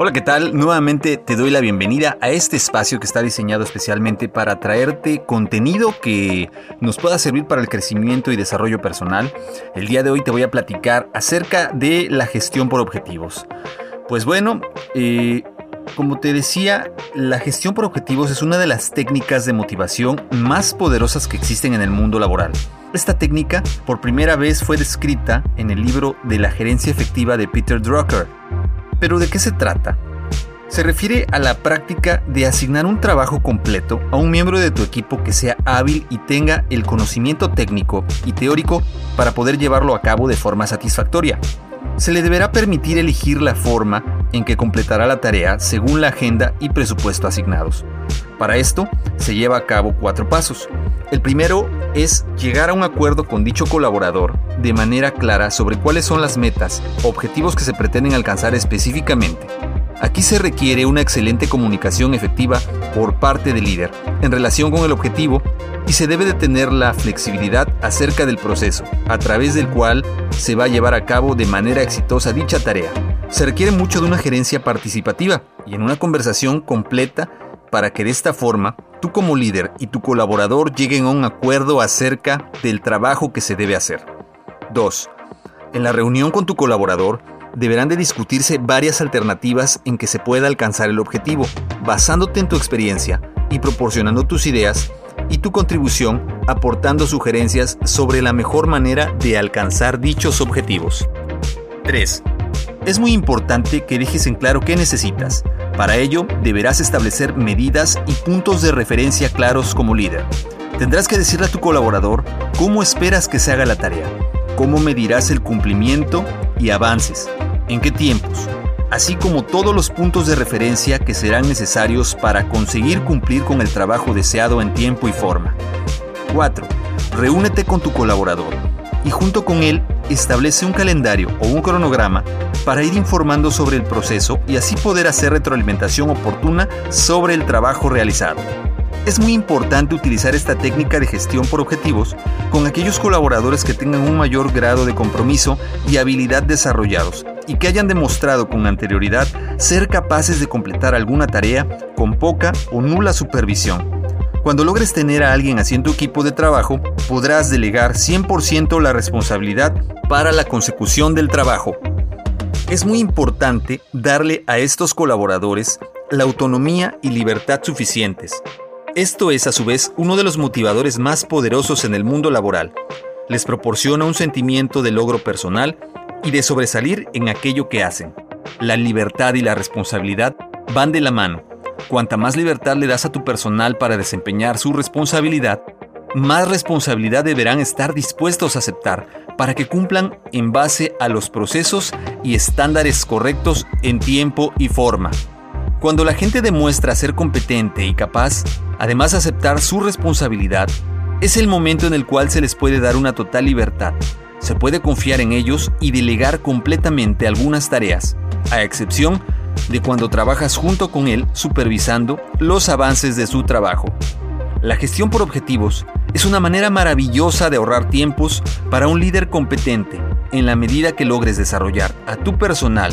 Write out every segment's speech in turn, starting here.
Hola, ¿qué tal? Nuevamente te doy la bienvenida a este espacio que está diseñado especialmente para traerte contenido que nos pueda servir para el crecimiento y desarrollo personal. El día de hoy te voy a platicar acerca de la gestión por objetivos. Pues bueno, eh, como te decía, la gestión por objetivos es una de las técnicas de motivación más poderosas que existen en el mundo laboral. Esta técnica por primera vez fue descrita en el libro de la gerencia efectiva de Peter Drucker ¿Pero de qué se trata? Se refiere a la práctica de asignar un trabajo completo a un miembro de tu equipo que sea hábil y tenga el conocimiento técnico y teórico para poder llevarlo a cabo de forma satisfactoria. Se le deberá permitir elegir la forma en que completará la tarea según la agenda y presupuesto asignados. Para esto, se lleva a cabo cuatro pasos. El primero es llegar a un acuerdo con dicho colaborador de manera clara sobre cuáles son las metas, objetivos que se pretenden alcanzar específicamente. Aquí se requiere una excelente comunicación efectiva por parte del líder en relación con el objetivo y se debe de tener la flexibilidad acerca del proceso, a través del cual se va a llevar a cabo de manera exitosa dicha tarea. Se requiere mucho de una gerencia participativa y en una conversación completa para que de esta forma tú como líder y tu colaborador lleguen a un acuerdo acerca del trabajo que se debe hacer. 2. En la reunión con tu colaborador deberán de discutirse varias alternativas en que se pueda alcanzar el objetivo, basándote en tu experiencia y proporcionando tus ideas y tu contribución aportando sugerencias sobre la mejor manera de alcanzar dichos objetivos. 3. Es muy importante que dejes en claro qué necesitas. Para ello, deberás establecer medidas y puntos de referencia claros como líder. Tendrás que decirle a tu colaborador cómo esperas que se haga la tarea, cómo medirás el cumplimiento y avances, en qué tiempos, así como todos los puntos de referencia que serán necesarios para conseguir cumplir con el trabajo deseado en tiempo y forma. 4. Reúnete con tu colaborador y junto con él establece un calendario o un cronograma para ir informando sobre el proceso y así poder hacer retroalimentación oportuna sobre el trabajo realizado. Es muy importante utilizar esta técnica de gestión por objetivos con aquellos colaboradores que tengan un mayor grado de compromiso y habilidad desarrollados y que hayan demostrado con anterioridad ser capaces de completar alguna tarea con poca o nula supervisión. Cuando logres tener a alguien tu equipo de trabajo, podrás delegar 100% la responsabilidad para la consecución del trabajo. Es muy importante darle a estos colaboradores la autonomía y libertad suficientes. Esto es a su vez uno de los motivadores más poderosos en el mundo laboral. Les proporciona un sentimiento de logro personal y de sobresalir en aquello que hacen. La libertad y la responsabilidad van de la mano. Cuanta más libertad le das a tu personal para desempeñar su responsabilidad, más responsabilidad deberán estar dispuestos a aceptar para que cumplan en base a los procesos y estándares correctos en tiempo y forma. Cuando la gente demuestra ser competente y capaz, además de aceptar su responsabilidad, es el momento en el cual se les puede dar una total libertad. Se puede confiar en ellos y delegar completamente algunas tareas, a excepción de cuando trabajas junto con él supervisando los avances de su trabajo. La gestión por objetivos es una manera maravillosa de ahorrar tiempos para un líder competente en la medida que logres desarrollar a tu personal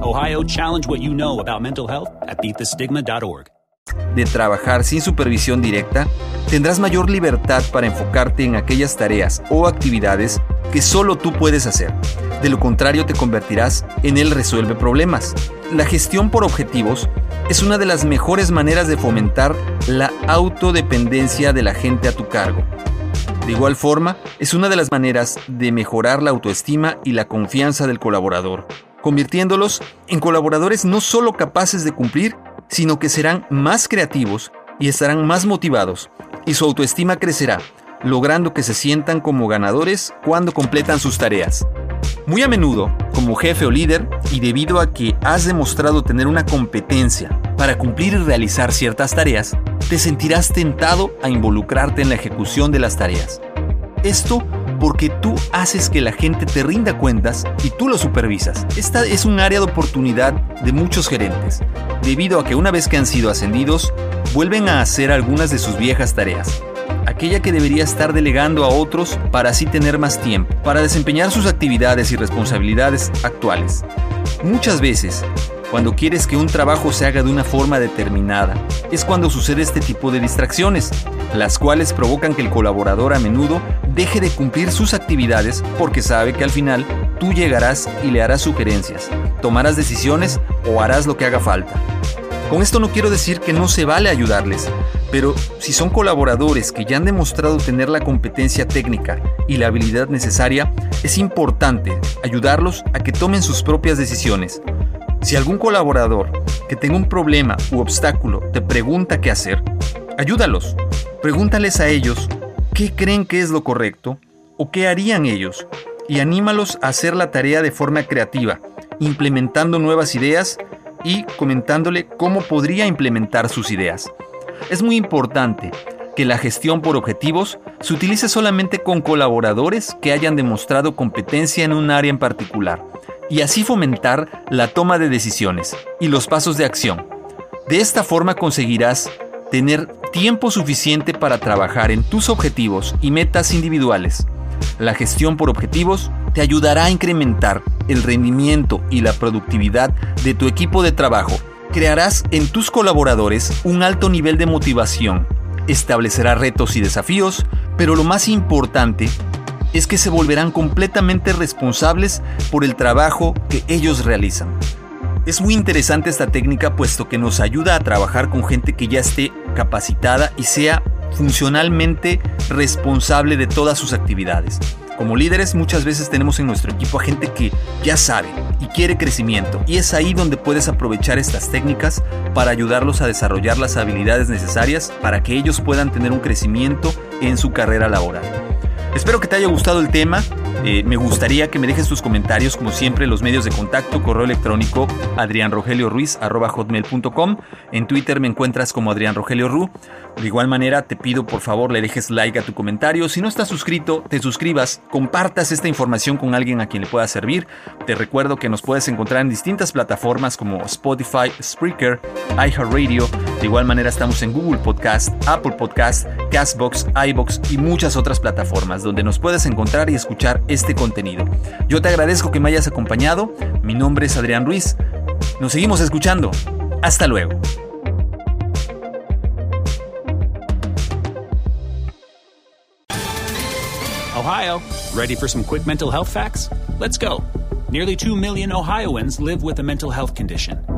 Ohio, challenge what you know about mental health at beatthestigma.org. de trabajar sin supervisión directa, tendrás mayor libertad para enfocarte en aquellas tareas o actividades que solo tú puedes hacer. De lo contrario, te convertirás en el resuelve problemas. La gestión por objetivos es una de las mejores maneras de fomentar la autodependencia de la gente a tu cargo. De igual forma, es una de las maneras de mejorar la autoestima y la confianza del colaborador, convirtiéndolos en colaboradores no solo capaces de cumplir, sino que serán más creativos y estarán más motivados, y su autoestima crecerá, logrando que se sientan como ganadores cuando completan sus tareas. Muy a menudo, como jefe o líder, y debido a que has demostrado tener una competencia para cumplir y realizar ciertas tareas, te sentirás tentado a involucrarte en la ejecución de las tareas. Esto porque tú haces que la gente te rinda cuentas y tú lo supervisas. Esta es un área de oportunidad de muchos gerentes, debido a que una vez que han sido ascendidos, vuelven a hacer algunas de sus viejas tareas aquella que debería estar delegando a otros para así tener más tiempo, para desempeñar sus actividades y responsabilidades actuales. Muchas veces, cuando quieres que un trabajo se haga de una forma determinada, es cuando sucede este tipo de distracciones, las cuales provocan que el colaborador a menudo deje de cumplir sus actividades porque sabe que al final tú llegarás y le harás sugerencias, tomarás decisiones o harás lo que haga falta. Con esto no quiero decir que no se vale ayudarles, pero si son colaboradores que ya han demostrado tener la competencia técnica y la habilidad necesaria, es importante ayudarlos a que tomen sus propias decisiones. Si algún colaborador que tenga un problema u obstáculo te pregunta qué hacer, ayúdalos. Pregúntales a ellos qué creen que es lo correcto o qué harían ellos y anímalos a hacer la tarea de forma creativa, implementando nuevas ideas y comentándole cómo podría implementar sus ideas. Es muy importante que la gestión por objetivos se utilice solamente con colaboradores que hayan demostrado competencia en un área en particular y así fomentar la toma de decisiones y los pasos de acción. De esta forma conseguirás tener tiempo suficiente para trabajar en tus objetivos y metas individuales. La gestión por objetivos te ayudará a incrementar el rendimiento y la productividad de tu equipo de trabajo. Crearás en tus colaboradores un alto nivel de motivación, establecerá retos y desafíos, pero lo más importante es que se volverán completamente responsables por el trabajo que ellos realizan. Es muy interesante esta técnica puesto que nos ayuda a trabajar con gente que ya esté capacitada y sea funcionalmente responsable de todas sus actividades. Como líderes muchas veces tenemos en nuestro equipo a gente que ya sabe y quiere crecimiento y es ahí donde puedes aprovechar estas técnicas para ayudarlos a desarrollar las habilidades necesarias para que ellos puedan tener un crecimiento en su carrera laboral. Espero que te haya gustado el tema. Eh, me gustaría que me dejes tus comentarios, como siempre, en los medios de contacto, correo electrónico adrianrogelioruiz.com. En Twitter me encuentras como Adrián Rogelio Ru. De igual manera, te pido por favor le dejes like a tu comentario. Si no estás suscrito, te suscribas, compartas esta información con alguien a quien le pueda servir. Te recuerdo que nos puedes encontrar en distintas plataformas como Spotify, Spreaker, iHeartRadio. De igual manera, estamos en Google Podcast, Apple Podcast, Castbox, iBox y muchas otras plataformas donde nos puedes encontrar y escuchar este contenido. Yo te agradezco que me hayas acompañado. Mi nombre es Adrián Ruiz. Nos seguimos escuchando. Hasta luego. Ohio, ready for some quick mental health facts? Let's go. Nearly 2 million Ohioans live with a mental health condition.